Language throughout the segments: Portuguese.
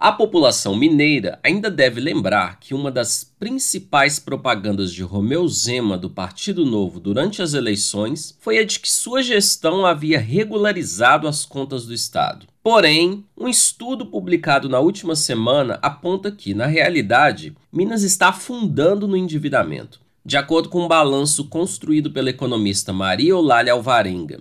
A população mineira ainda deve lembrar que uma das principais propagandas de Romeu Zema do Partido Novo durante as eleições foi a de que sua gestão havia regularizado as contas do Estado. Porém, um estudo publicado na última semana aponta que, na realidade, Minas está afundando no endividamento. De acordo com um balanço construído pela economista Maria Eulália Alvarenga,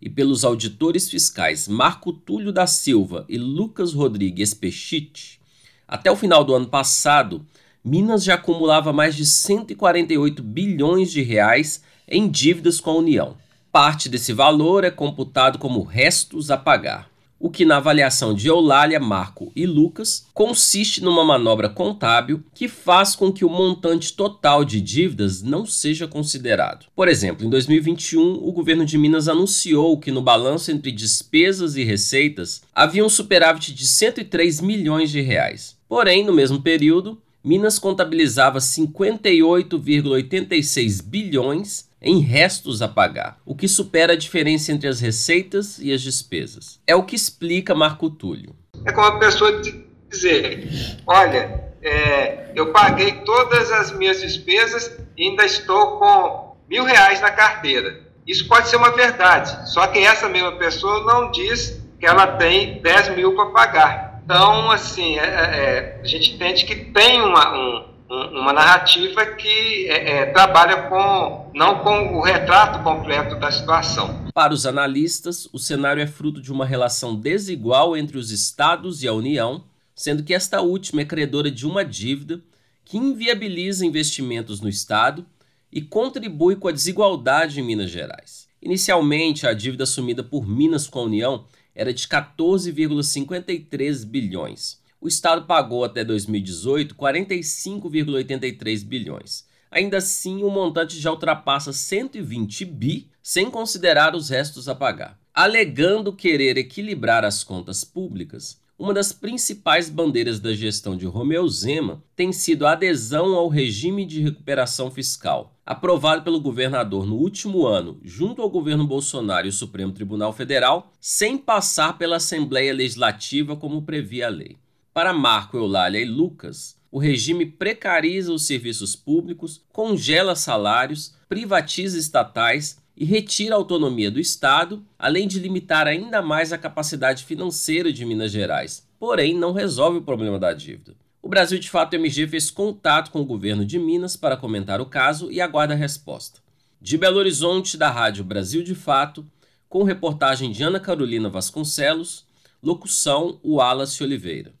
e pelos auditores fiscais Marco Túlio da Silva e Lucas Rodrigues Pechite, até o final do ano passado, Minas já acumulava mais de 148 bilhões de reais em dívidas com a União. Parte desse valor é computado como restos a pagar o que na avaliação de Eulália, Marco e Lucas consiste numa manobra contábil que faz com que o montante total de dívidas não seja considerado. Por exemplo, em 2021, o governo de Minas anunciou que no balanço entre despesas e receitas havia um superávit de 103 milhões de reais. Porém, no mesmo período, Minas contabilizava 58,86 bilhões em restos a pagar, o que supera a diferença entre as receitas e as despesas. É o que explica Marco Túlio. É como a pessoa dizer: olha, é, eu paguei todas as minhas despesas e ainda estou com mil reais na carteira. Isso pode ser uma verdade, só que essa mesma pessoa não diz que ela tem 10 mil para pagar. Então, assim, é, é, a gente entende que tem uma, um, uma narrativa que é, é, trabalha com não com o retrato completo da situação. Para os analistas, o cenário é fruto de uma relação desigual entre os estados e a União, sendo que esta última é credora de uma dívida que inviabiliza investimentos no estado e contribui com a desigualdade em Minas Gerais. Inicialmente, a dívida assumida por Minas com a União era de 14,53 bilhões o Estado pagou até 2018 45,83 bilhões. Ainda assim, o montante já ultrapassa 120 bi, sem considerar os restos a pagar. Alegando querer equilibrar as contas públicas, uma das principais bandeiras da gestão de Romeu Zema tem sido a adesão ao regime de recuperação fiscal, aprovado pelo governador no último ano, junto ao governo Bolsonaro e o Supremo Tribunal Federal, sem passar pela Assembleia Legislativa como previa a lei. Para Marco, Eulália e Lucas, o regime precariza os serviços públicos, congela salários, privatiza estatais e retira a autonomia do Estado, além de limitar ainda mais a capacidade financeira de Minas Gerais. Porém, não resolve o problema da dívida. O Brasil de Fato MG fez contato com o governo de Minas para comentar o caso e aguarda a resposta. De Belo Horizonte, da Rádio Brasil de Fato, com reportagem de Ana Carolina Vasconcelos, locução Wallace Oliveira.